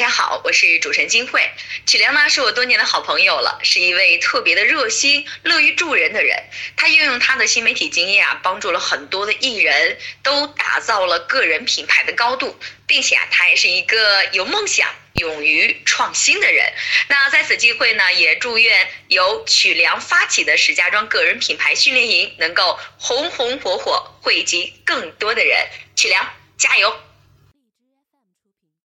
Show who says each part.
Speaker 1: 大家好我是主持人金慧。曲良呢是我多年的好朋友了是一位特别的热心乐于助人的人。他运用他的新媒体经验啊帮助了很多的艺人都打造了个人品牌的高度并且啊他也是一个有梦想勇于创新的人。那在此机会呢也祝愿由曲良发起的石家庄个人品牌训练营能够红红火火惠及更多的人。曲良加油！